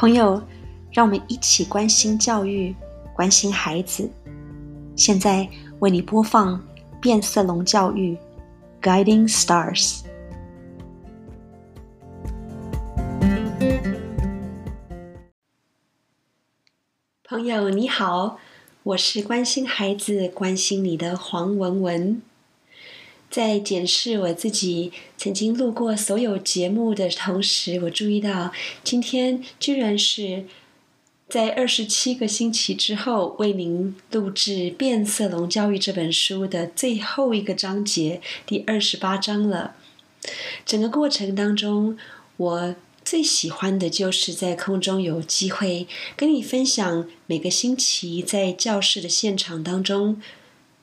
朋友，让我们一起关心教育，关心孩子。现在为你播放变色龙教育，Guiding Stars。朋友你好，我是关心孩子、关心你的黄文文。在检视我自己曾经录过所有节目的同时，我注意到今天居然是在二十七个星期之后为您录制《变色龙教育》这本书的最后一个章节，第二十八章了。整个过程当中，我最喜欢的就是在空中有机会跟你分享每个星期在教室的现场当中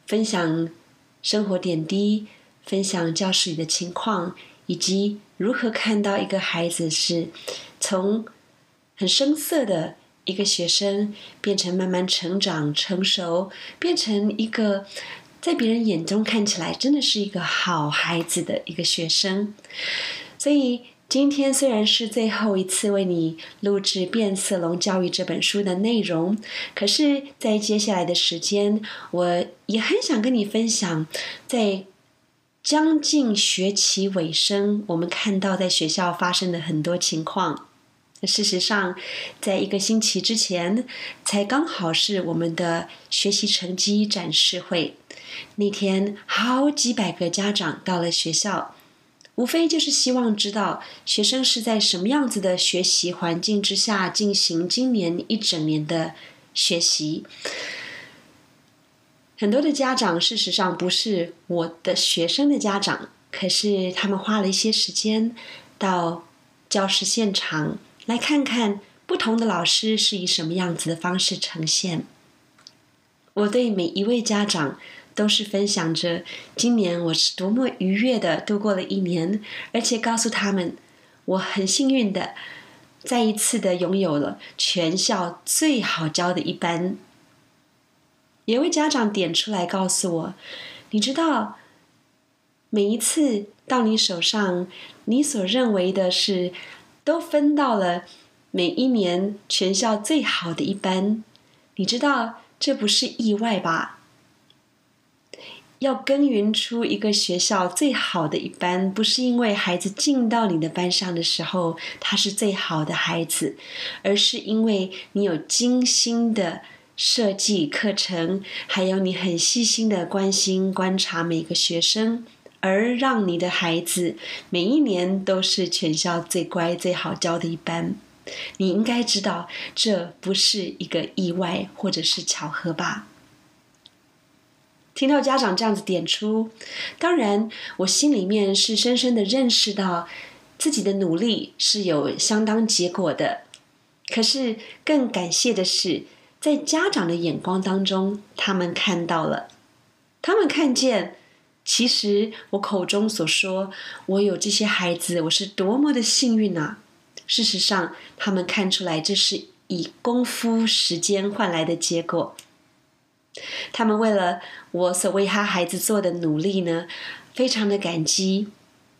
分享生活点滴。分享教室里的情况，以及如何看到一个孩子是从很生涩的一个学生，变成慢慢成长成熟，变成一个在别人眼中看起来真的是一个好孩子的一个学生。所以今天虽然是最后一次为你录制《变色龙教育》这本书的内容，可是，在接下来的时间，我也很想跟你分享在。将近学期尾声，我们看到在学校发生的很多情况。事实上，在一个星期之前，才刚好是我们的学习成绩展示会。那天，好几百个家长到了学校，无非就是希望知道学生是在什么样子的学习环境之下进行今年一整年的学习。很多的家长，事实上不是我的学生的家长，可是他们花了一些时间到教室现场来看看不同的老师是以什么样子的方式呈现。我对每一位家长都是分享着今年我是多么愉悦的度过了一年，而且告诉他们我很幸运的再一次的拥有了全校最好教的一班。有位家长点出来告诉我：“你知道，每一次到你手上，你所认为的是都分到了每一年全校最好的一班。你知道这不是意外吧？要耕耘出一个学校最好的一班，不是因为孩子进到你的班上的时候他是最好的孩子，而是因为你有精心的。”设计课程，还有你很细心的关心观察每个学生，而让你的孩子每一年都是全校最乖最好教的一班。你应该知道，这不是一个意外或者是巧合吧？听到家长这样子点出，当然我心里面是深深的认识到自己的努力是有相当结果的。可是更感谢的是。在家长的眼光当中，他们看到了，他们看见，其实我口中所说，我有这些孩子，我是多么的幸运啊！事实上，他们看出来，这是以功夫时间换来的结果。他们为了我所为他孩子做的努力呢，非常的感激。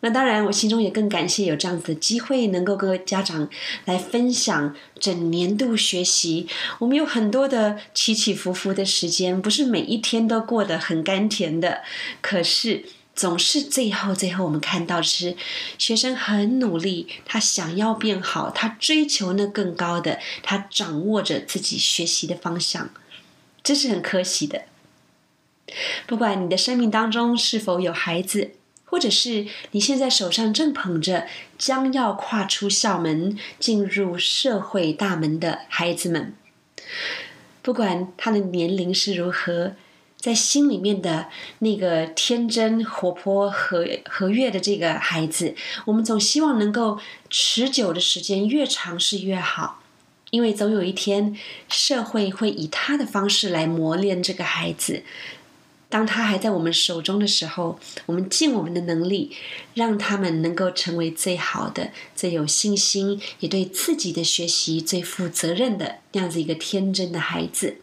那当然，我心中也更感谢有这样子的机会，能够跟家长来分享整年度学习。我们有很多的起起伏伏的时间，不是每一天都过得很甘甜的。可是，总是最后最后，我们看到是学生很努力，他想要变好，他追求那更高的，他掌握着自己学习的方向，这是很可喜的。不管你的生命当中是否有孩子。或者是你现在手上正捧着将要跨出校门进入社会大门的孩子们，不管他的年龄是如何，在心里面的那个天真、活泼和和悦的这个孩子，我们总希望能够持久的时间越长是越好，因为总有一天社会会以他的方式来磨练这个孩子。当他还在我们手中的时候，我们尽我们的能力，让他们能够成为最好的、最有信心，也对自己的学习最负责任的那样子一个天真的孩子。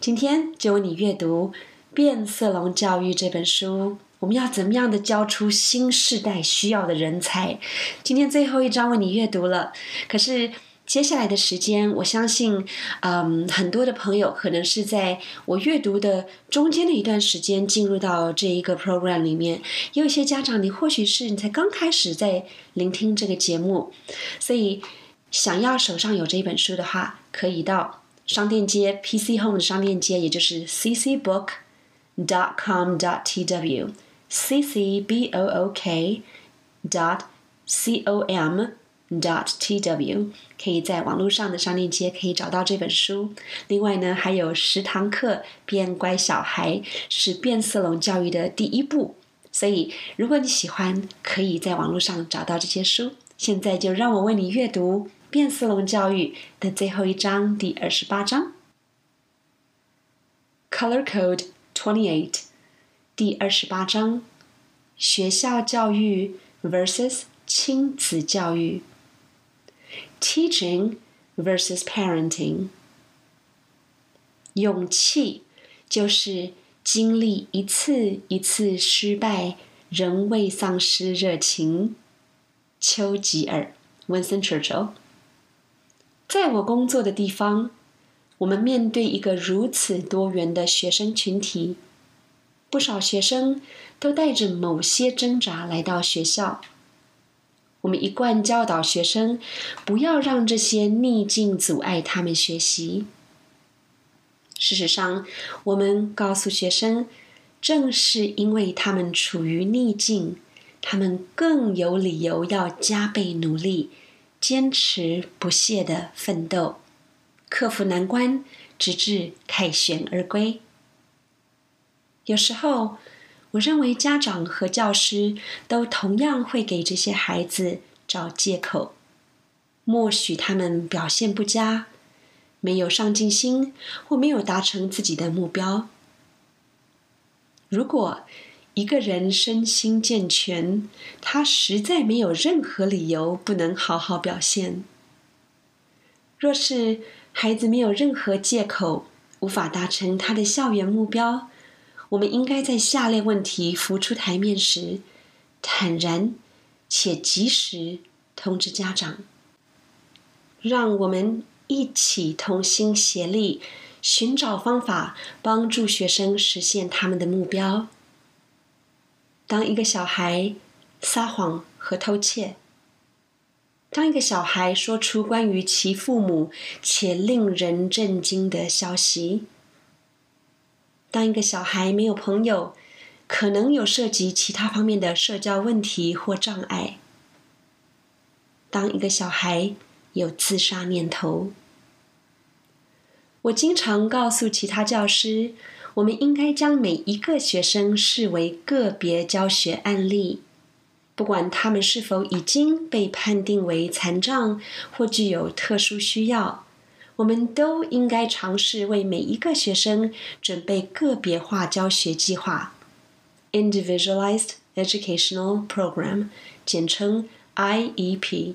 今天就为你阅读《变色龙教育》这本书，我们要怎么样的教出新时代需要的人才？今天最后一章为你阅读了，可是接下来的时间，我相信，嗯，很多的朋友可能是在我阅读的中间的一段时间进入到这一个 program 里面。有一些家长，你或许是你才刚开始在聆听这个节目，所以想要手上有这一本书的话，可以到商店街 PC Home 的商店街，也就是 ccbook.com.dot.tw，ccbook dot t w，可以在网络上的商店街可以找到这本书。另外呢，还有十堂课变乖小孩是变色龙教育的第一步。所以，如果你喜欢，可以在网络上找到这些书。现在就让我为你阅读变色龙教育的最后一章，第二十八章。Color Code Twenty Eight，第二十八章，学校教育 versus 亲子教育。Teaching versus parenting，勇气就是经历一次一次失败，仍未丧失热情。丘吉尔 （Winston Churchill）。在我工作的地方，我们面对一个如此多元的学生群体，不少学生都带着某些挣扎来到学校。我们一贯教导学生，不要让这些逆境阻碍他们学习。事实上，我们告诉学生，正是因为他们处于逆境，他们更有理由要加倍努力，坚持不懈的奋斗，克服难关，直至凯旋而归。有时候。我认为家长和教师都同样会给这些孩子找借口，默许他们表现不佳，没有上进心，或没有达成自己的目标。如果一个人身心健全，他实在没有任何理由不能好好表现。若是孩子没有任何借口，无法达成他的校园目标，我们应该在下列问题浮出台面时，坦然且及时通知家长。让我们一起同心协力，寻找方法帮助学生实现他们的目标。当一个小孩撒谎和偷窃，当一个小孩说出关于其父母且令人震惊的消息。当一个小孩没有朋友，可能有涉及其他方面的社交问题或障碍。当一个小孩有自杀念头，我经常告诉其他教师，我们应该将每一个学生视为个别教学案例，不管他们是否已经被判定为残障或具有特殊需要。我们都应该尝试为每一个学生准备个别化教学计划 （Individualized Educational Program，简称 IEP）。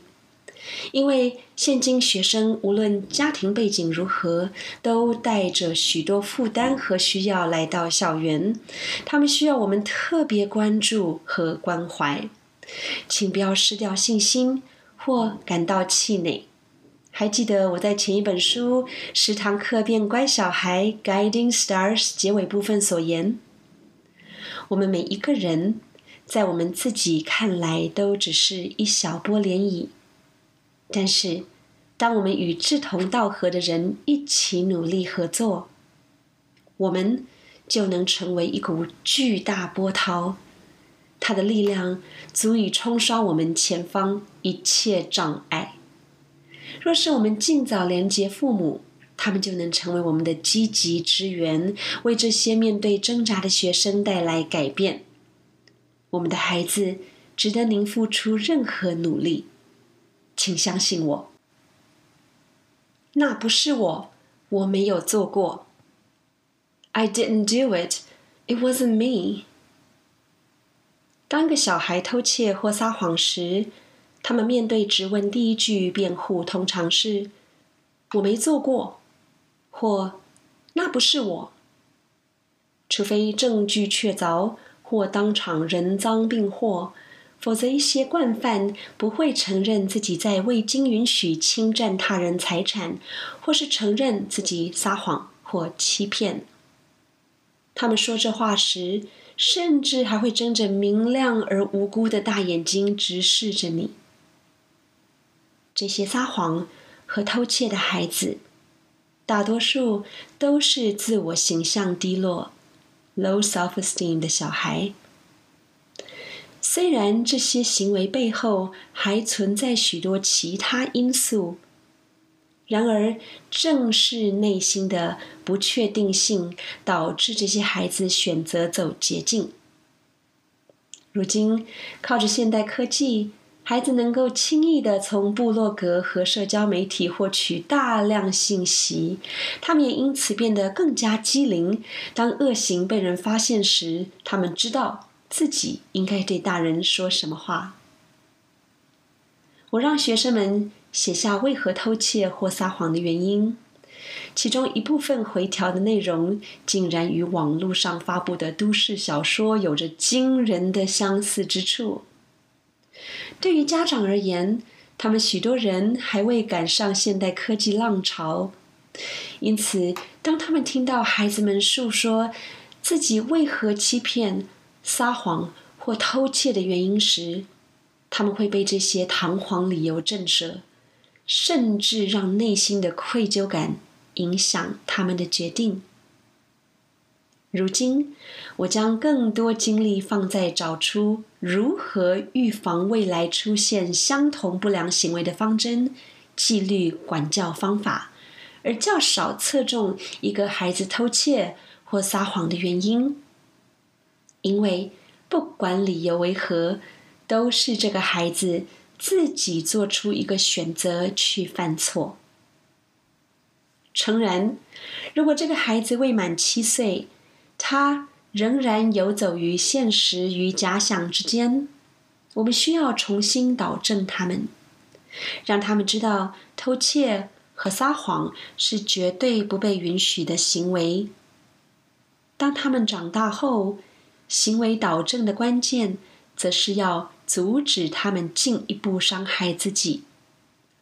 因为现今学生无论家庭背景如何，都带着许多负担和需要来到校园，他们需要我们特别关注和关怀。请不要失掉信心或感到气馁。还记得我在前一本书《十堂课变乖小孩 Guiding Stars》结尾部分所言：我们每一个人，在我们自己看来都只是一小波涟漪，但是，当我们与志同道合的人一起努力合作，我们就能成为一股巨大波涛，它的力量足以冲刷我们前方一切障碍。若是我们尽早连接父母，他们就能成为我们的积极支援，为这些面对挣扎的学生带来改变。我们的孩子值得您付出任何努力，请相信我。那不是我，我没有做过。I didn't do it. It wasn't me. 当个小孩偷窃或撒谎时。他们面对质问，第一句辩护通常是“我没做过”或“那不是我”，除非证据确凿或当场人赃并获，否则一些惯犯不会承认自己在未经允许侵占他人财产，或是承认自己撒谎或欺骗。他们说这话时，甚至还会睁着明亮而无辜的大眼睛直视着你。这些撒谎和偷窃的孩子，大多数都是自我形象低落 （low self-esteem） 的小孩。虽然这些行为背后还存在许多其他因素，然而正是内心的不确定性导致这些孩子选择走捷径。如今，靠着现代科技，孩子能够轻易的从部落格和社交媒体获取大量信息，他们也因此变得更加机灵。当恶行被人发现时，他们知道。自己应该对大人说什么话？我让学生们写下为何偷窃或撒谎的原因，其中一部分回调的内容竟然与网络上发布的都市小说有着惊人的相似之处。对于家长而言，他们许多人还未赶上现代科技浪潮，因此当他们听到孩子们诉说自己为何欺骗，撒谎或偷窃的原因时，他们会被这些堂皇理由震慑，甚至让内心的愧疚感影响他们的决定。如今，我将更多精力放在找出如何预防未来出现相同不良行为的方针、纪律管教方法，而较少侧重一个孩子偷窃或撒谎的原因。因为不管理由为何，都是这个孩子自己做出一个选择去犯错。诚然，如果这个孩子未满七岁，他仍然游走于现实与假想之间，我们需要重新导正他们，让他们知道偷窃和撒谎是绝对不被允许的行为。当他们长大后，行为导正的关键，则是要阻止他们进一步伤害自己，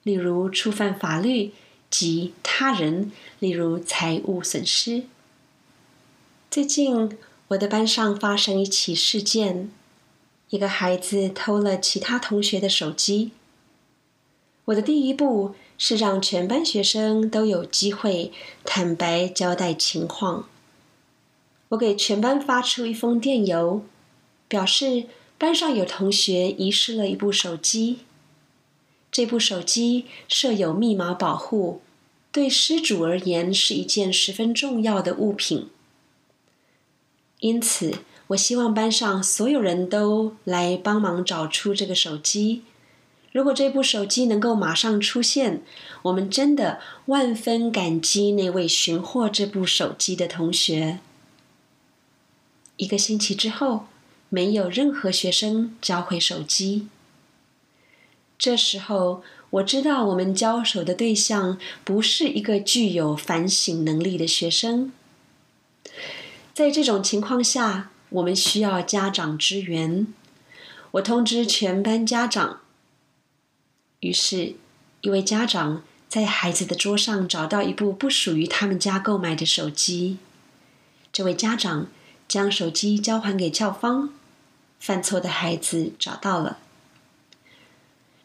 例如触犯法律及他人，例如财物损失。最近，我的班上发生一起事件，一个孩子偷了其他同学的手机。我的第一步是让全班学生都有机会坦白交代情况。我给全班发出一封电邮，表示班上有同学遗失了一部手机。这部手机设有密码保护，对失主而言是一件十分重要的物品。因此，我希望班上所有人都来帮忙找出这个手机。如果这部手机能够马上出现，我们真的万分感激那位寻获这部手机的同学。一个星期之后，没有任何学生交回手机。这时候，我知道我们交手的对象不是一个具有反省能力的学生。在这种情况下，我们需要家长支援。我通知全班家长。于是，一位家长在孩子的桌上找到一部不属于他们家购买的手机。这位家长。将手机交还给校方，犯错的孩子找到了。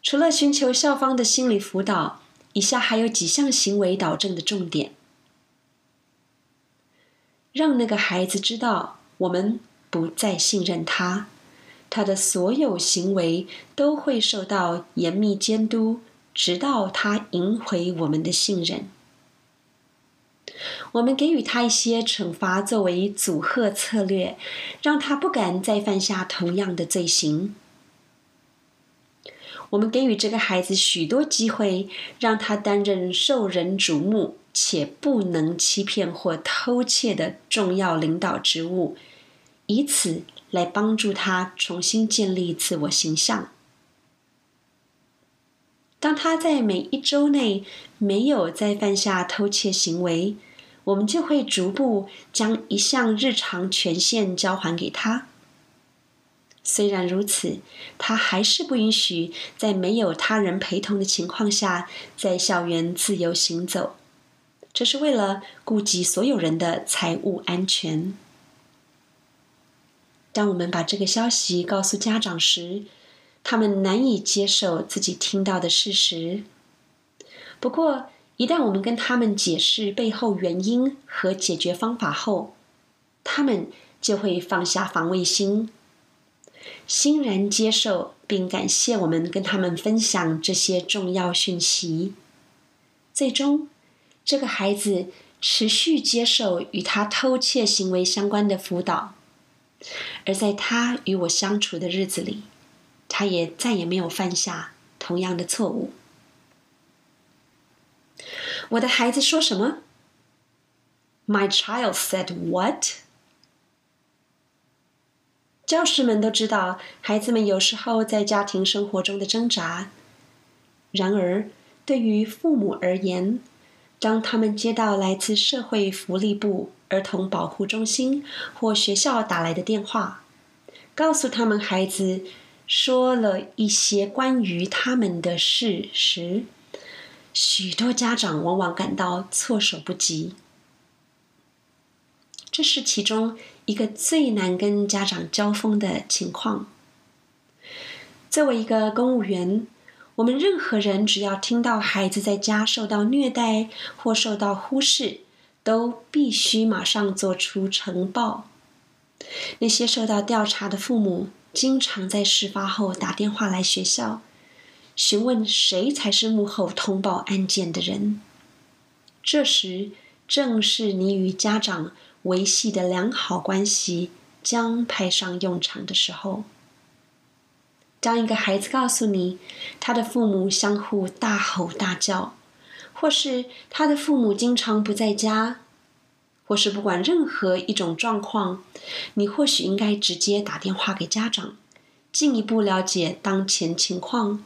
除了寻求校方的心理辅导，以下还有几项行为导正的重点：让那个孩子知道我们不再信任他，他的所有行为都会受到严密监督，直到他赢回我们的信任。我们给予他一些惩罚作为阻吓策略，让他不敢再犯下同样的罪行。我们给予这个孩子许多机会，让他担任受人瞩目且不能欺骗或偷窃的重要领导职务，以此来帮助他重新建立自我形象。当他在每一周内没有再犯下偷窃行为，我们就会逐步将一项日常权限交还给他。虽然如此，他还是不允许在没有他人陪同的情况下在校园自由行走。这是为了顾及所有人的财务安全。当我们把这个消息告诉家长时，他们难以接受自己听到的事实。不过，一旦我们跟他们解释背后原因和解决方法后，他们就会放下防卫心。欣然接受并感谢我们跟他们分享这些重要讯息。最终，这个孩子持续接受与他偷窃行为相关的辅导，而在他与我相处的日子里，他也再也没有犯下同样的错误。我的孩子说什么？My child said what? 教师们都知道，孩子们有时候在家庭生活中的挣扎。然而，对于父母而言，当他们接到来自社会福利部儿童保护中心或学校打来的电话，告诉他们孩子说了一些关于他们的事时，许多家长往往感到措手不及。这是其中。一个最难跟家长交锋的情况。作为一个公务员，我们任何人只要听到孩子在家受到虐待或受到忽视，都必须马上做出呈报。那些受到调查的父母经常在事发后打电话来学校，询问谁才是幕后通报案件的人。这时，正是你与家长。维系的良好关系将派上用场的时候，当一个孩子告诉你他的父母相互大吼大叫，或是他的父母经常不在家，或是不管任何一种状况，你或许应该直接打电话给家长，进一步了解当前情况，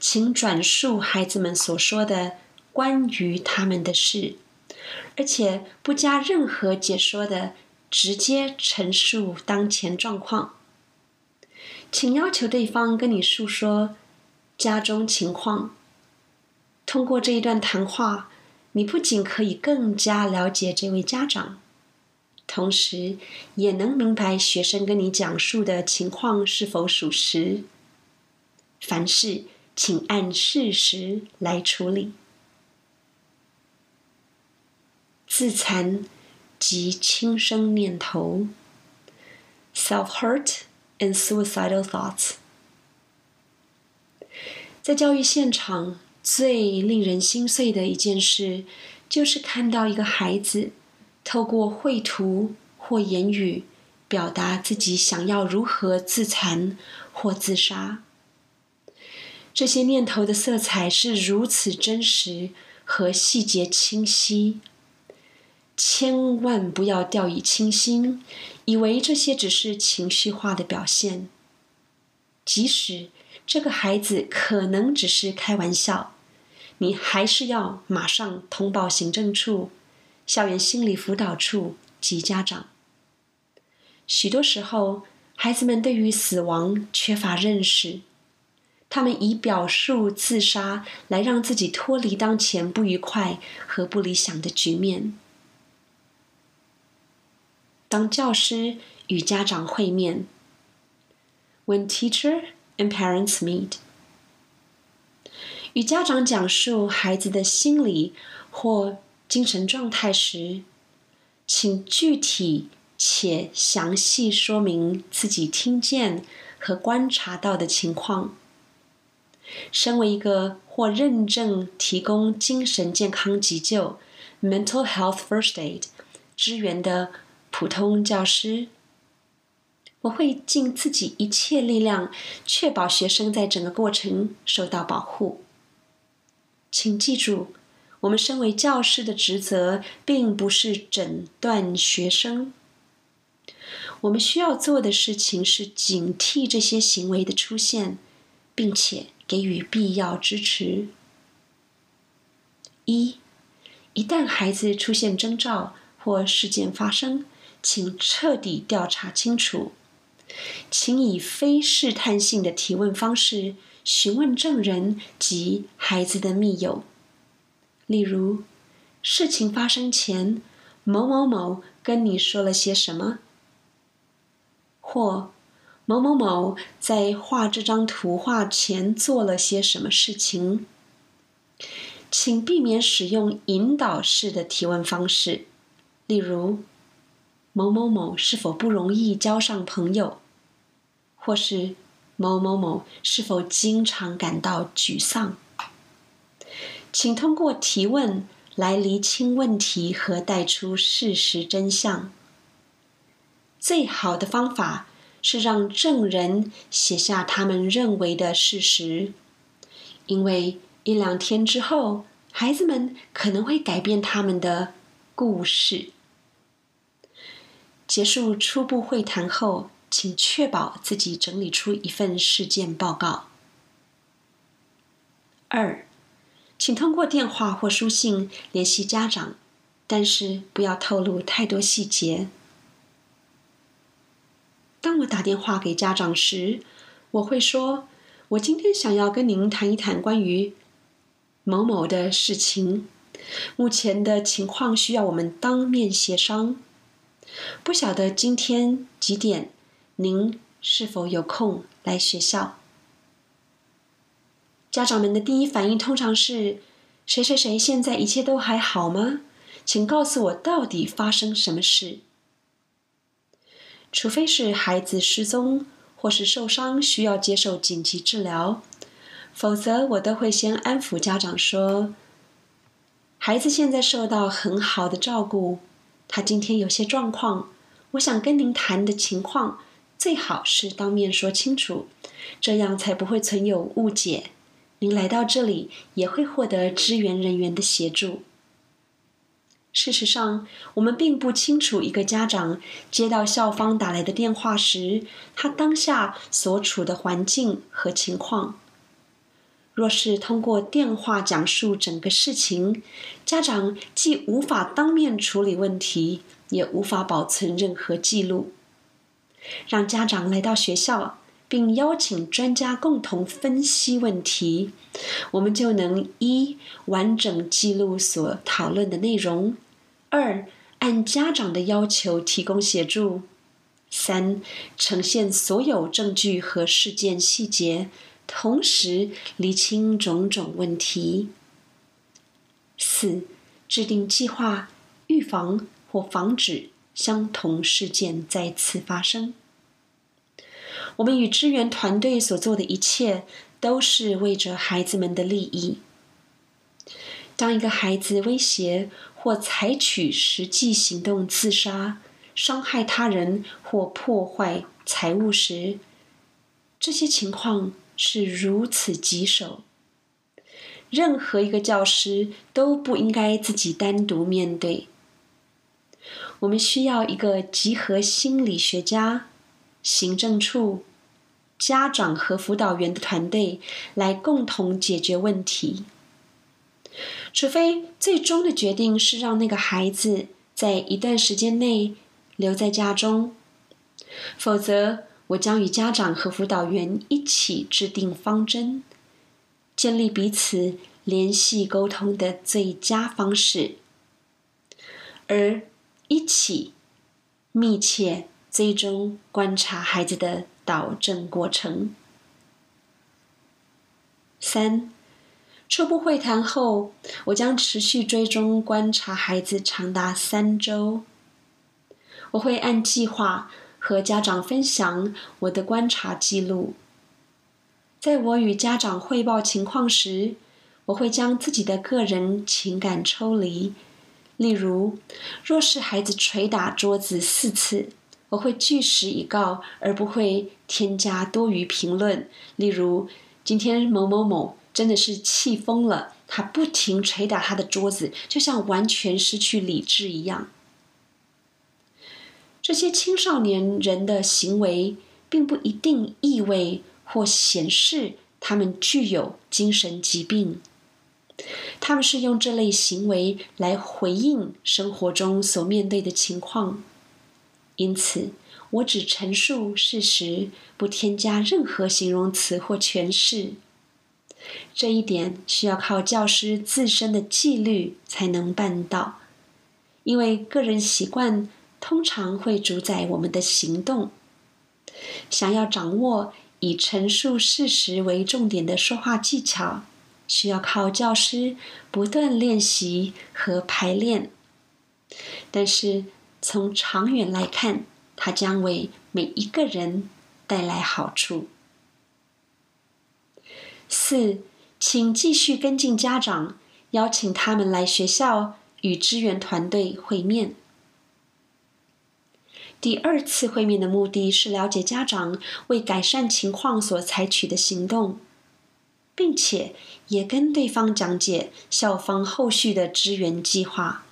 请转述孩子们所说的关于他们的事。而且不加任何解说的，直接陈述当前状况。请要求对方跟你诉说家中情况。通过这一段谈话，你不仅可以更加了解这位家长，同时也能明白学生跟你讲述的情况是否属实。凡事请按事实来处理。自残及轻生念头 （self-hurt and suicidal thoughts）。在教育现场，最令人心碎的一件事，就是看到一个孩子透过绘图或言语，表达自己想要如何自残或自杀。这些念头的色彩是如此真实和细节清晰。千万不要掉以轻心，以为这些只是情绪化的表现。即使这个孩子可能只是开玩笑，你还是要马上通报行政处、校园心理辅导处及家长。许多时候，孩子们对于死亡缺乏认识，他们以表述自杀来让自己脱离当前不愉快和不理想的局面。当教师与家长会面，When teacher and parents meet，与家长讲述孩子的心理或精神状态时，请具体且详细说明自己听见和观察到的情况。身为一个或认证提供精神健康急救 （mental health first aid） 支援的。普通教师，我会尽自己一切力量，确保学生在整个过程受到保护。请记住，我们身为教师的职责，并不是诊断学生。我们需要做的事情是警惕这些行为的出现，并且给予必要支持。一，一旦孩子出现征兆或事件发生，请彻底调查清楚，请以非试探性的提问方式询问证人及孩子的密友。例如，事情发生前，某某某跟你说了些什么？或某某某在画这张图画前做了些什么事情？请避免使用引导式的提问方式，例如某某某是否不容易交上朋友？或是某某某是否经常感到沮丧？请通过提问来厘清问题和带出事实真相。最好的方法是让证人写下他们认为的事实，因为一两天之后，孩子们可能会改变他们的故事。结束初步会谈后。请确保自己整理出一份事件报告。二，请通过电话或书信联系家长，但是不要透露太多细节。当我打电话给家长时，我会说：“我今天想要跟您谈一谈关于某某的事情，目前的情况需要我们当面协商。不晓得今天几点？”您是否有空来学校？家长们的第一反应通常是：“谁谁谁现在一切都还好吗？请告诉我到底发生什么事。”除非是孩子失踪或是受伤需要接受紧急治疗，否则我都会先安抚家长说：“孩子现在受到很好的照顾，他今天有些状况，我想跟您谈的情况。”最好是当面说清楚，这样才不会存有误解。您来到这里也会获得支援人员的协助。事实上，我们并不清楚一个家长接到校方打来的电话时，他当下所处的环境和情况。若是通过电话讲述整个事情，家长既无法当面处理问题，也无法保存任何记录。让家长来到学校，并邀请专家共同分析问题，我们就能一完整记录所讨论的内容；二按家长的要求提供协助；三呈现所有证据和事件细节，同时厘清种种问题；四制定计划，预防或防止。相同事件再次发生，我们与支援团队所做的一切都是为着孩子们的利益。当一个孩子威胁或采取实际行动自杀、伤害他人或破坏财物时，这些情况是如此棘手。任何一个教师都不应该自己单独面对。我们需要一个集合心理学家、行政处、家长和辅导员的团队来共同解决问题。除非最终的决定是让那个孩子在一段时间内留在家中，否则我将与家长和辅导员一起制定方针，建立彼此联系沟通的最佳方式，而。一起密切追踪观察孩子的导正过程。三，初步会谈后，我将持续追踪观察孩子长达三周。我会按计划和家长分享我的观察记录。在我与家长汇报情况时，我会将自己的个人情感抽离。例如，若是孩子捶打桌子四次，我会据实以告，而不会添加多余评论。例如，今天某某某真的是气疯了，他不停捶打他的桌子，就像完全失去理智一样。这些青少年人的行为，并不一定意味或显示他们具有精神疾病。他们是用这类行为来回应生活中所面对的情况，因此我只陈述事实，不添加任何形容词或诠释。这一点需要靠教师自身的纪律才能办到，因为个人习惯通常会主宰我们的行动。想要掌握以陈述事实为重点的说话技巧，需要靠教师不断练习和排练。但是从长远来看，它将为每一个人带来好处。四，请继续跟进家长，邀请他们来学校与支援团队会面。第二次会面的目的是了解家长为改善情况所采取的行动，并且也跟对方讲解校方后续的支援计划。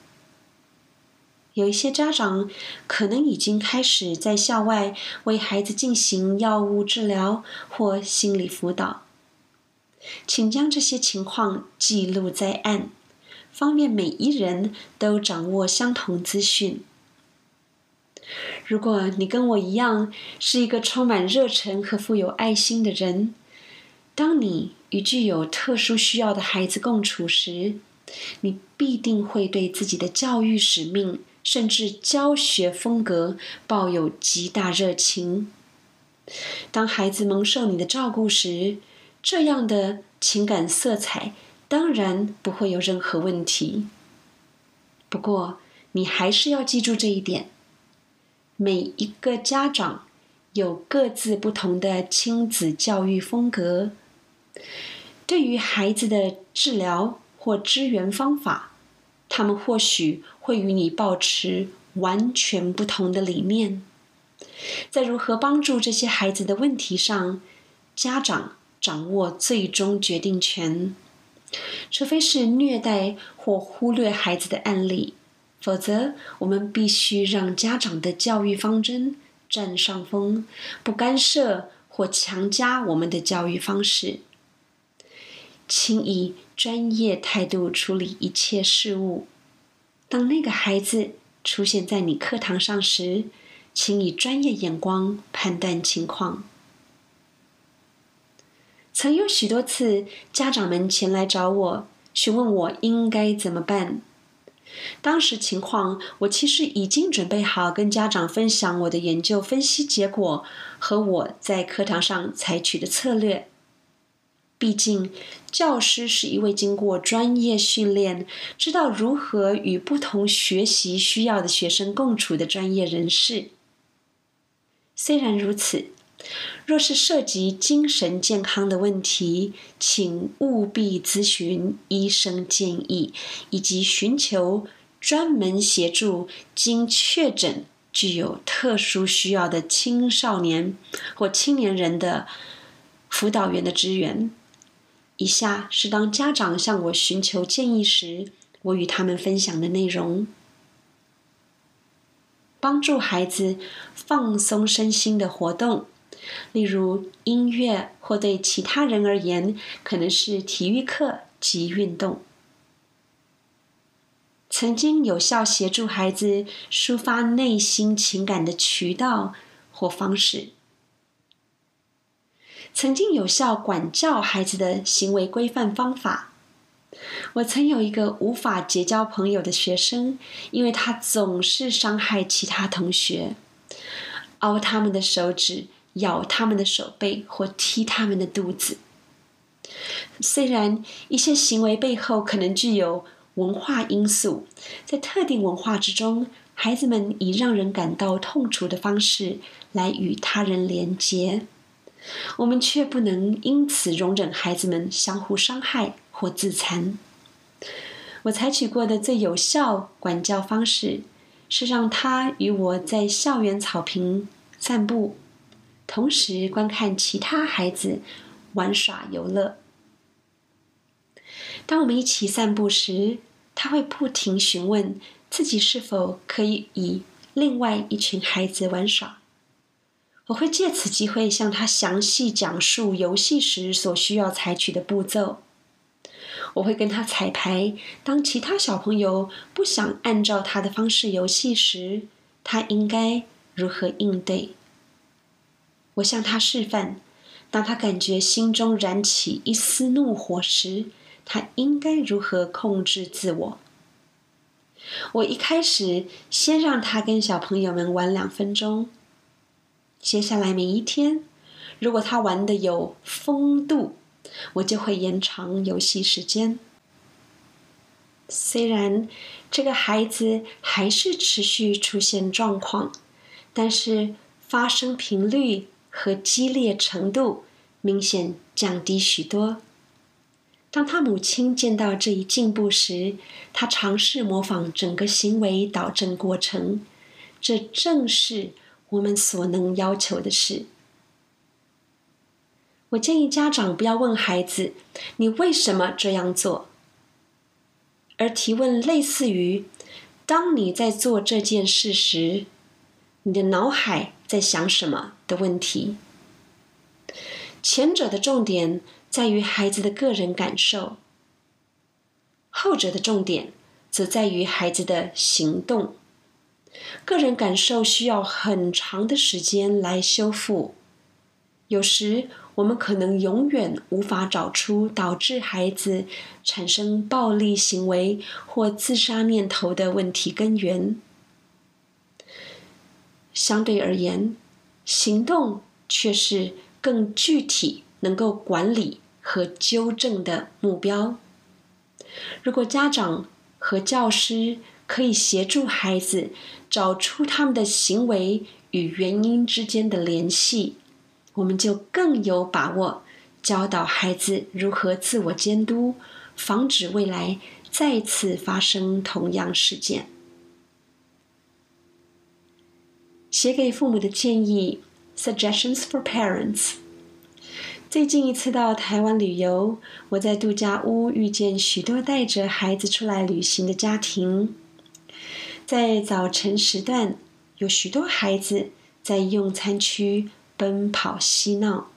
有一些家长可能已经开始在校外为孩子进行药物治疗或心理辅导。请将这些情况记录在案，方便每一人都掌握相同资讯。如果你跟我一样是一个充满热忱和富有爱心的人，当你与具有特殊需要的孩子共处时，你必定会对自己的教育使命甚至教学风格抱有极大热情。当孩子蒙受你的照顾时，这样的情感色彩当然不会有任何问题。不过，你还是要记住这一点：每一个家长有各自不同的亲子教育风格，对于孩子的治疗或支援方法，他们或许会与你保持完全不同的理念。在如何帮助这些孩子的问题上，家长。掌握最终决定权，除非是虐待或忽略孩子的案例，否则我们必须让家长的教育方针占上风，不干涉或强加我们的教育方式。请以专业态度处理一切事物。当那个孩子出现在你课堂上时，请以专业眼光判断情况。曾有许多次，家长们前来找我，询问我应该怎么办。当时情况，我其实已经准备好跟家长分享我的研究分析结果和我在课堂上采取的策略。毕竟，教师是一位经过专业训练、知道如何与不同学习需要的学生共处的专业人士。虽然如此。若是涉及精神健康的问题，请务必咨询医生建议，以及寻求专门协助经确诊具有特殊需要的青少年或青年人的辅导员的支援。以下是当家长向我寻求建议时，我与他们分享的内容：帮助孩子放松身心的活动。例如音乐，或对其他人而言，可能是体育课及运动。曾经有效协助孩子抒发内心情感的渠道或方式。曾经有效管教孩子的行为规范方法。我曾有一个无法结交朋友的学生，因为他总是伤害其他同学，凹他们的手指。咬他们的手背或踢他们的肚子。虽然一些行为背后可能具有文化因素，在特定文化之中，孩子们以让人感到痛楚的方式来与他人连结，我们却不能因此容忍孩子们相互伤害或自残。我采取过的最有效管教方式，是让他与我在校园草坪散步。同时观看其他孩子玩耍游乐。当我们一起散步时，他会不停询问自己是否可以与另外一群孩子玩耍。我会借此机会向他详细讲述游戏时所需要采取的步骤。我会跟他彩排，当其他小朋友不想按照他的方式游戏时，他应该如何应对。我向他示范，当他感觉心中燃起一丝怒火时，他应该如何控制自我。我一开始先让他跟小朋友们玩两分钟，接下来每一天，如果他玩的有风度，我就会延长游戏时间。虽然这个孩子还是持续出现状况，但是发生频率和激烈程度明显降低许多。当他母亲见到这一进步时，他尝试模仿整个行为导正过程。这正是我们所能要求的事。我建议家长不要问孩子：“你为什么这样做？”而提问类似于：“当你在做这件事时，你的脑海在想什么？”的问题。前者的重点在于孩子的个人感受，后者的重点则在于孩子的行动。个人感受需要很长的时间来修复，有时。我们可能永远无法找出导致孩子产生暴力行为或自杀念头的问题根源。相对而言，行动却是更具体、能够管理和纠正的目标。如果家长和教师可以协助孩子找出他们的行为与原因之间的联系。我们就更有把握教导孩子如何自我监督，防止未来再次发生同样事件。写给父母的建议：Suggestions for Parents。最近一次到台湾旅游，我在度假屋遇见许多带着孩子出来旅行的家庭。在早晨时段，有许多孩子在用餐区。奔跑嬉闹，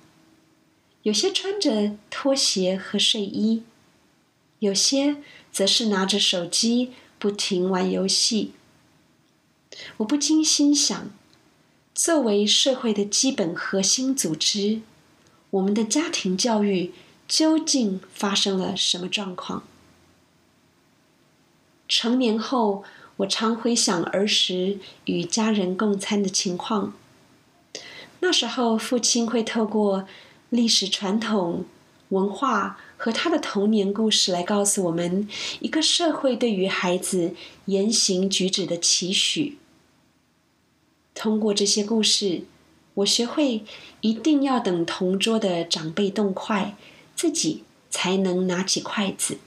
有些穿着拖鞋和睡衣，有些则是拿着手机不停玩游戏。我不禁心想：作为社会的基本核心组织，我们的家庭教育究竟发生了什么状况？成年后，我常回想儿时与家人共餐的情况。那时候，父亲会透过历史传统、文化和他的童年故事来告诉我们一个社会对于孩子言行举止的期许。通过这些故事，我学会一定要等同桌的长辈动筷，自己才能拿起筷子。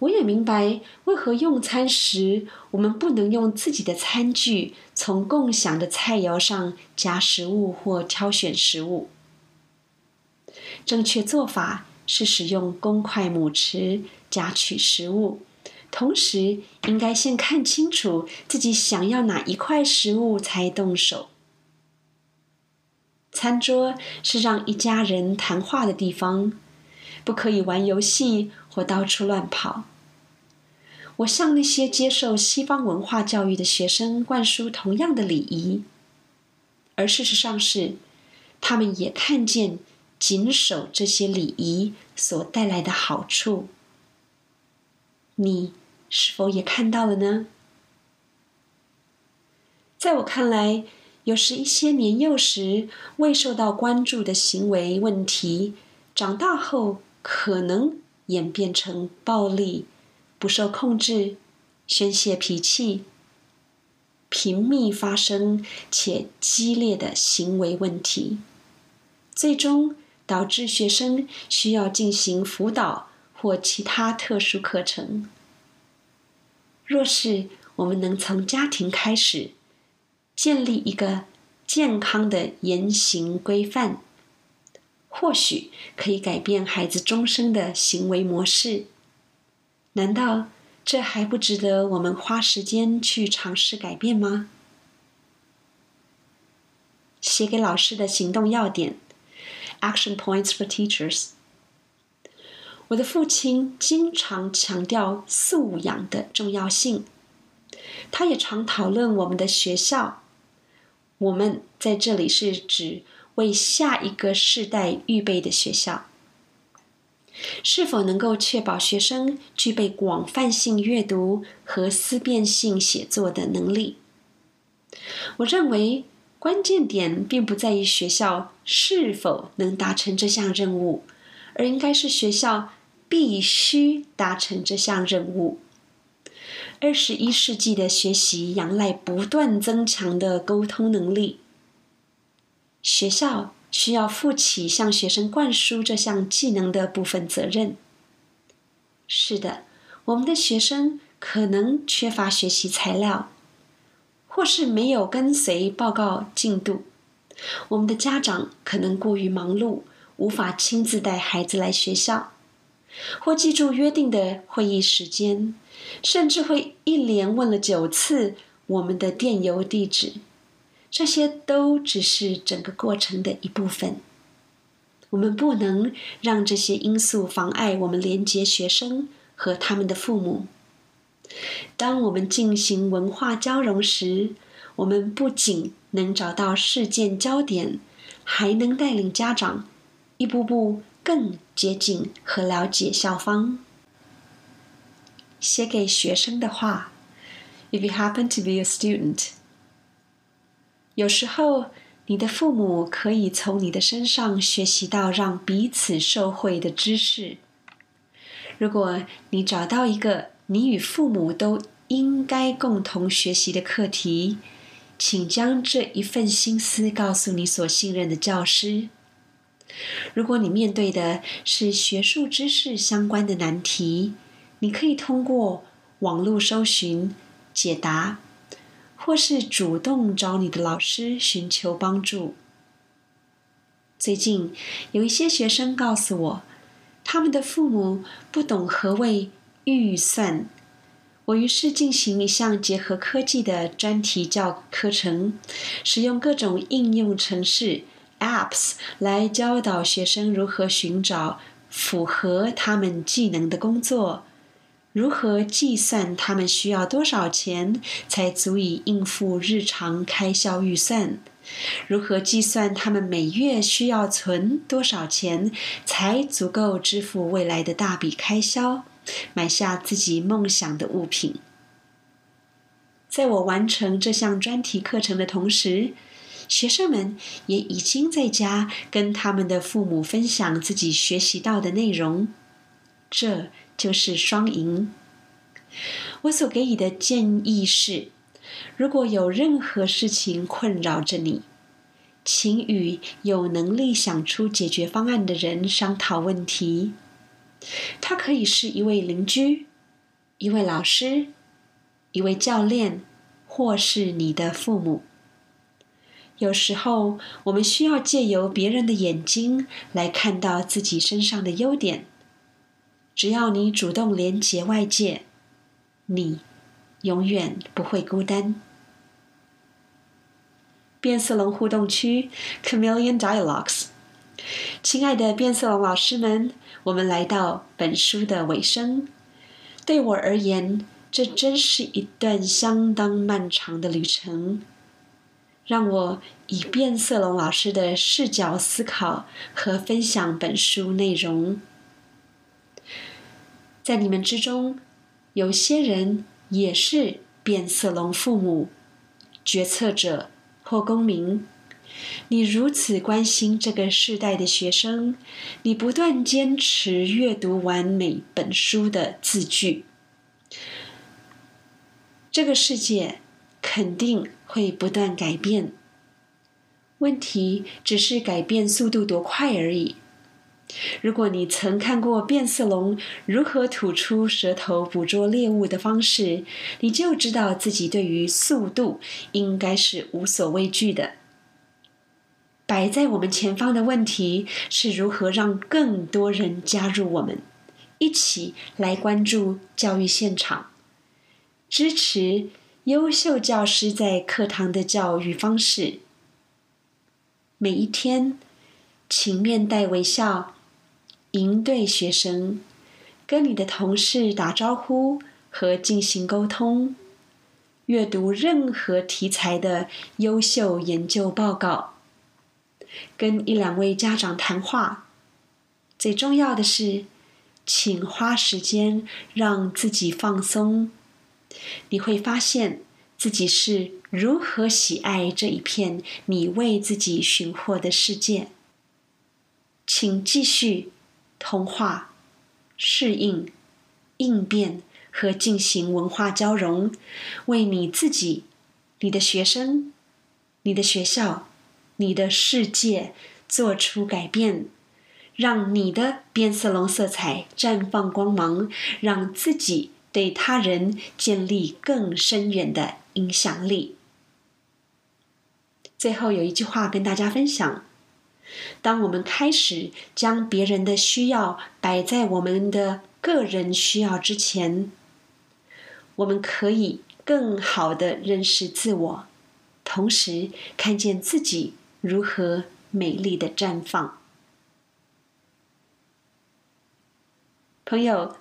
我也明白为何用餐时我们不能用自己的餐具从共享的菜肴上夹食物或挑选食物。正确做法是使用公筷母匙夹取食物，同时应该先看清楚自己想要哪一块食物才动手。餐桌是让一家人谈话的地方，不可以玩游戏或到处乱跑。我向那些接受西方文化教育的学生灌输同样的礼仪，而事实上是，他们也看见谨守这些礼仪所带来的好处。你是否也看到了呢？在我看来，有时一些年幼时未受到关注的行为问题，长大后可能演变成暴力。不受控制、宣泄脾气、频密发生且激烈的行为问题，最终导致学生需要进行辅导或其他特殊课程。若是我们能从家庭开始，建立一个健康的言行规范，或许可以改变孩子终生的行为模式。难道这还不值得我们花时间去尝试改变吗？写给老师的行动要点 （Action Points for Teachers）。我的父亲经常强调素养的重要性，他也常讨论我们的学校。我们在这里是指为下一个世代预备的学校。是否能够确保学生具备广泛性阅读和思辨性写作的能力？我认为关键点并不在于学校是否能达成这项任务，而应该是学校必须达成这项任务。二十一世纪的学习仰赖不断增强的沟通能力，学校。需要负起向学生灌输这项技能的部分责任。是的，我们的学生可能缺乏学习材料，或是没有跟随报告进度。我们的家长可能过于忙碌，无法亲自带孩子来学校，或记住约定的会议时间，甚至会一连问了九次我们的电邮地址。这些都只是整个过程的一部分。我们不能让这些因素妨碍我们连接学生和他们的父母。当我们进行文化交融时，我们不仅能找到事件焦点，还能带领家长一步步更接近和了解校方。写给学生的话：If you happen to be a student。有时候，你的父母可以从你的身上学习到让彼此受惠的知识。如果你找到一个你与父母都应该共同学习的课题，请将这一份心思告诉你所信任的教师。如果你面对的是学术知识相关的难题，你可以通过网络搜寻解答。或是主动找你的老师寻求帮助。最近有一些学生告诉我，他们的父母不懂何谓预算。我于是进行一项结合科技的专题教课程，使用各种应用程式 （apps） 来教导学生如何寻找符合他们技能的工作。如何计算他们需要多少钱才足以应付日常开销预算？如何计算他们每月需要存多少钱才足够支付未来的大笔开销，买下自己梦想的物品？在我完成这项专题课程的同时，学生们也已经在家跟他们的父母分享自己学习到的内容。这。就是双赢。我所给予的建议是：如果有任何事情困扰着你，请与有能力想出解决方案的人商讨问题。他可以是一位邻居、一位老师、一位教练，或是你的父母。有时候，我们需要借由别人的眼睛来看到自己身上的优点。只要你主动连接外界，你永远不会孤单。变色龙互动区 （Chameleon Dialogues），亲爱的变色龙老师们，我们来到本书的尾声。对我而言，这真是一段相当漫长的旅程。让我以变色龙老师的视角思考和分享本书内容。在你们之中，有些人也是变色龙父母、决策者或公民。你如此关心这个世代的学生，你不断坚持阅读完每本书的字句，这个世界肯定会不断改变。问题只是改变速度多快而已。如果你曾看过变色龙如何吐出舌头捕捉猎物的方式，你就知道自己对于速度应该是无所畏惧的。摆在我们前方的问题是如何让更多人加入我们，一起来关注教育现场，支持优秀教师在课堂的教育方式。每一天，请面带微笑。迎对学生，跟你的同事打招呼和进行沟通，阅读任何题材的优秀研究报告，跟一两位家长谈话。最重要的是，请花时间让自己放松。你会发现自己是如何喜爱这一片你为自己寻获的世界。请继续通话、适应、应变和进行文化交融，为你自己、你的学生、你的学校、你的世界做出改变。让你的变色龙色彩绽放光芒，让自己对他人建立更深远的影响力。最后有一句话跟大家分享：当我们开始将别人的需要摆在我们的个人需要之前，我们可以更好的认识自我，同时看见自己如何美丽的绽放。朋友，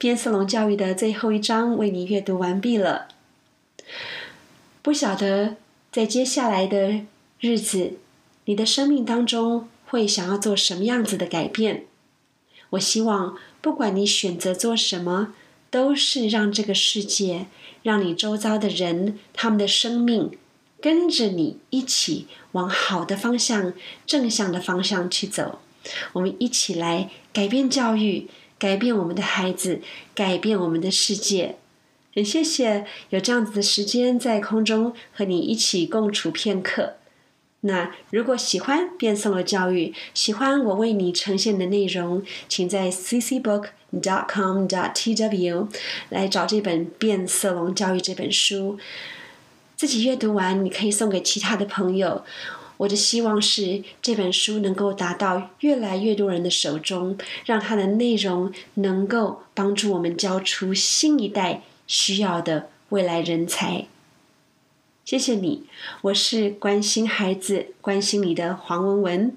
变色龙教育的最后一章为你阅读完毕了。不晓得在接下来的日子，你的生命当中会想要做什么样子的改变？我希望，不管你选择做什么，都是让这个世界，让你周遭的人，他们的生命跟着你一起往好的方向、正向的方向去走。我们一起来改变教育。改变我们的孩子，改变我们的世界。很谢谢有这样子的时间在空中和你一起共处片刻。那如果喜欢变色龙教育，喜欢我为你呈现的内容，请在 ccbook.com.tw 来找这本《变色龙教育》这本书，自己阅读完，你可以送给其他的朋友。我的希望是这本书能够达到越来越多人的手中，让它的内容能够帮助我们教出新一代需要的未来人才。谢谢你，我是关心孩子、关心你的黄文文。